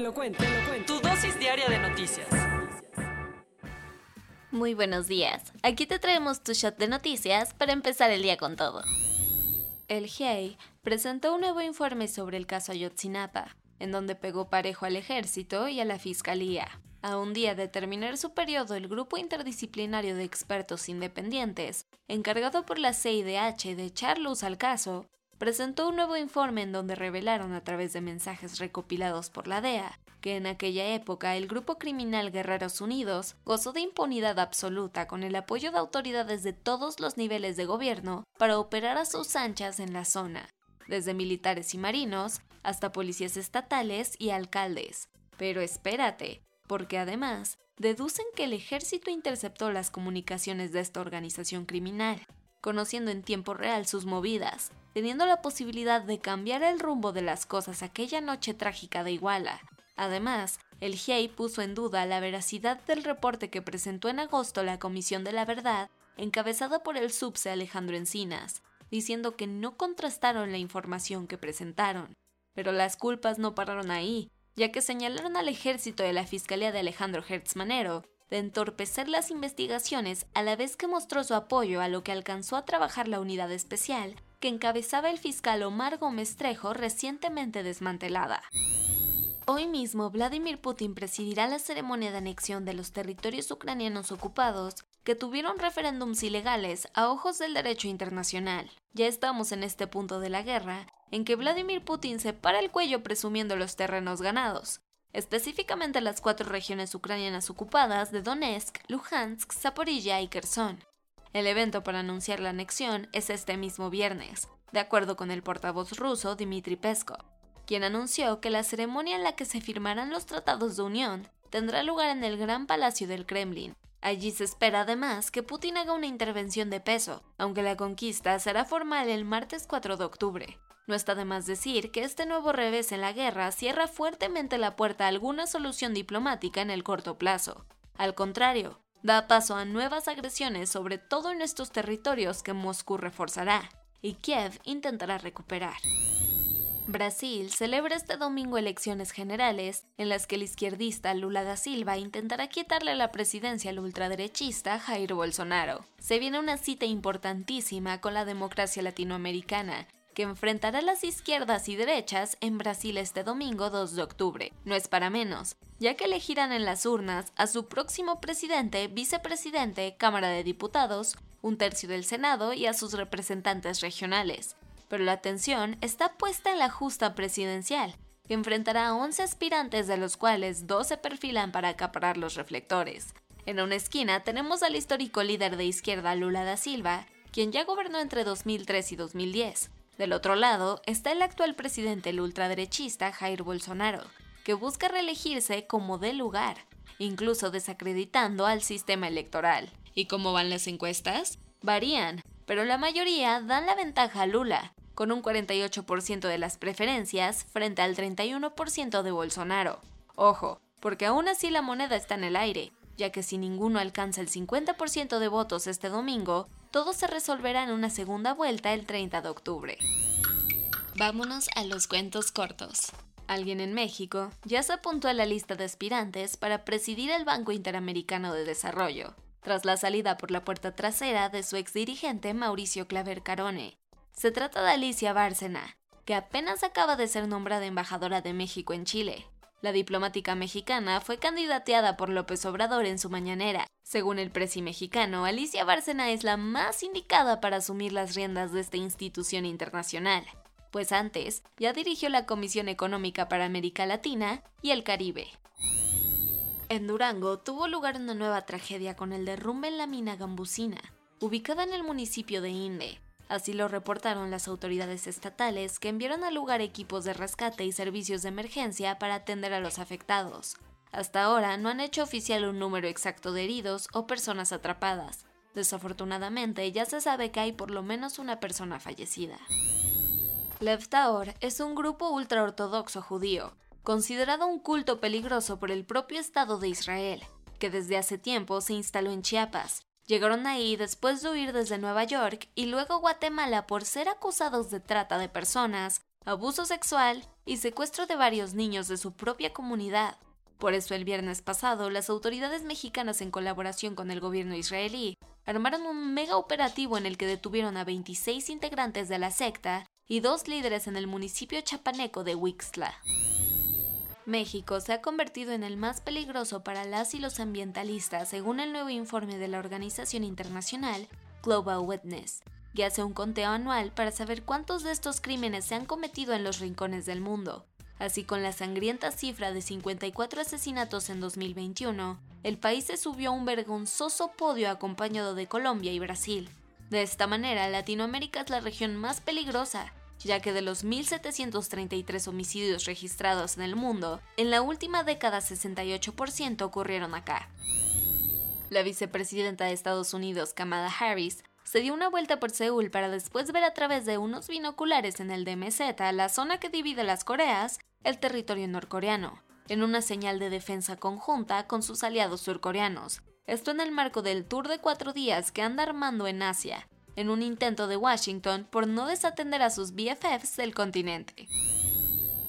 Te lo cuento, te lo cuento. Tu dosis diaria de noticias. Muy buenos días. Aquí te traemos tu shot de noticias para empezar el día con todo. El GIEI presentó un nuevo informe sobre el caso Ayotzinapa, en donde pegó parejo al ejército y a la fiscalía. A un día de terminar su periodo, el grupo interdisciplinario de expertos independientes, encargado por la CIDH de echar luz al caso, presentó un nuevo informe en donde revelaron a través de mensajes recopilados por la DEA que en aquella época el grupo criminal Guerreros Unidos gozó de impunidad absoluta con el apoyo de autoridades de todos los niveles de gobierno para operar a sus anchas en la zona, desde militares y marinos hasta policías estatales y alcaldes. Pero espérate, porque además deducen que el ejército interceptó las comunicaciones de esta organización criminal, conociendo en tiempo real sus movidas, teniendo la posibilidad de cambiar el rumbo de las cosas aquella noche trágica de Iguala. Además, el GIEI puso en duda la veracidad del reporte que presentó en agosto la Comisión de la Verdad, encabezada por el subse Alejandro Encinas, diciendo que no contrastaron la información que presentaron. Pero las culpas no pararon ahí, ya que señalaron al ejército de la Fiscalía de Alejandro Hertz Manero de entorpecer las investigaciones a la vez que mostró su apoyo a lo que alcanzó a trabajar la unidad especial que encabezaba el fiscal Omar Gómez Trejo recientemente desmantelada. Hoy mismo Vladimir Putin presidirá la ceremonia de anexión de los territorios ucranianos ocupados que tuvieron referéndums ilegales a ojos del derecho internacional. Ya estamos en este punto de la guerra en que Vladimir Putin se para el cuello presumiendo los terrenos ganados, específicamente las cuatro regiones ucranianas ocupadas de Donetsk, Luhansk, Zaporilla y Kherson. El evento para anunciar la anexión es este mismo viernes, de acuerdo con el portavoz ruso Dmitry Peskov, quien anunció que la ceremonia en la que se firmarán los tratados de unión tendrá lugar en el Gran Palacio del Kremlin. Allí se espera además que Putin haga una intervención de peso, aunque la conquista será formal el martes 4 de octubre. No está de más decir que este nuevo revés en la guerra cierra fuertemente la puerta a alguna solución diplomática en el corto plazo. Al contrario, da paso a nuevas agresiones sobre todo en estos territorios que Moscú reforzará y Kiev intentará recuperar. Brasil celebra este domingo elecciones generales en las que el izquierdista Lula da Silva intentará quitarle la presidencia al ultraderechista Jair Bolsonaro. Se viene una cita importantísima con la democracia latinoamericana que enfrentará las izquierdas y derechas en Brasil este domingo 2 de octubre. No es para menos, ya que elegirán en las urnas a su próximo presidente, vicepresidente, Cámara de Diputados, un tercio del Senado y a sus representantes regionales. Pero la atención está puesta en la justa presidencial, que enfrentará a 11 aspirantes de los cuales dos se perfilan para acaparar los reflectores. En una esquina tenemos al histórico líder de izquierda Lula da Silva, quien ya gobernó entre 2003 y 2010, del otro lado está el actual presidente el ultraderechista Jair Bolsonaro, que busca reelegirse como de lugar, incluso desacreditando al sistema electoral. ¿Y cómo van las encuestas? Varían, pero la mayoría dan la ventaja a Lula, con un 48% de las preferencias frente al 31% de Bolsonaro. Ojo, porque aún así la moneda está en el aire, ya que si ninguno alcanza el 50% de votos este domingo, todo se resolverá en una segunda vuelta el 30 de octubre. Vámonos a los cuentos cortos. Alguien en México ya se apuntó a la lista de aspirantes para presidir el Banco Interamericano de Desarrollo, tras la salida por la puerta trasera de su exdirigente Mauricio Claver Carone. Se trata de Alicia Bárcena, que apenas acaba de ser nombrada embajadora de México en Chile, la diplomática mexicana fue candidateada por López Obrador en su mañanera. Según el presi mexicano, Alicia Bárcena es la más indicada para asumir las riendas de esta institución internacional, pues antes ya dirigió la Comisión Económica para América Latina y el Caribe. En Durango tuvo lugar una nueva tragedia con el derrumbe en la mina Gambusina, ubicada en el municipio de Inde, Así lo reportaron las autoridades estatales que enviaron al lugar equipos de rescate y servicios de emergencia para atender a los afectados. Hasta ahora no han hecho oficial un número exacto de heridos o personas atrapadas. Desafortunadamente ya se sabe que hay por lo menos una persona fallecida. Lev Taor es un grupo ultraortodoxo judío, considerado un culto peligroso por el propio Estado de Israel, que desde hace tiempo se instaló en Chiapas, Llegaron ahí después de huir desde Nueva York y luego Guatemala por ser acusados de trata de personas, abuso sexual y secuestro de varios niños de su propia comunidad. Por eso el viernes pasado, las autoridades mexicanas en colaboración con el gobierno israelí armaron un mega operativo en el que detuvieron a 26 integrantes de la secta y dos líderes en el municipio chapaneco de Wixla. México se ha convertido en el más peligroso para las y los ambientalistas según el nuevo informe de la organización internacional Global Witness, que hace un conteo anual para saber cuántos de estos crímenes se han cometido en los rincones del mundo. Así con la sangrienta cifra de 54 asesinatos en 2021, el país se subió a un vergonzoso podio acompañado de Colombia y Brasil. De esta manera, Latinoamérica es la región más peligrosa, ya que de los 1.733 homicidios registrados en el mundo, en la última década 68% ocurrieron acá. La vicepresidenta de Estados Unidos, Kamala Harris, se dio una vuelta por Seúl para después ver a través de unos binoculares en el DMZ, la zona que divide las Coreas, el territorio norcoreano, en una señal de defensa conjunta con sus aliados surcoreanos. Esto en el marco del tour de cuatro días que anda armando en Asia, en un intento de Washington por no desatender a sus BFFs del continente.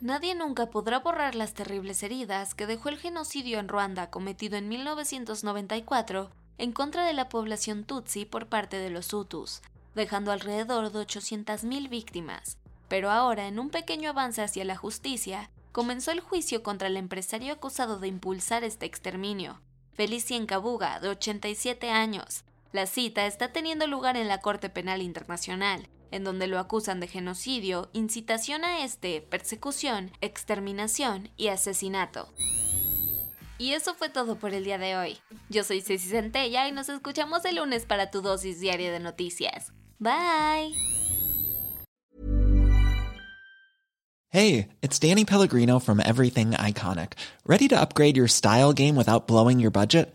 Nadie nunca podrá borrar las terribles heridas que dejó el genocidio en Ruanda cometido en 1994 en contra de la población Tutsi por parte de los Hutus, dejando alrededor de 800.000 víctimas. Pero ahora, en un pequeño avance hacia la justicia, comenzó el juicio contra el empresario acusado de impulsar este exterminio, Felicien Kabuga, de 87 años, la cita está teniendo lugar en la Corte Penal Internacional, en donde lo acusan de genocidio, incitación a este, persecución, exterminación y asesinato. Y eso fue todo por el día de hoy. Yo soy Ceci Centella y nos escuchamos el lunes para tu dosis diaria de noticias. Bye. Hey, it's Danny Pellegrino from Everything Iconic. Ready to upgrade your style game without blowing your budget?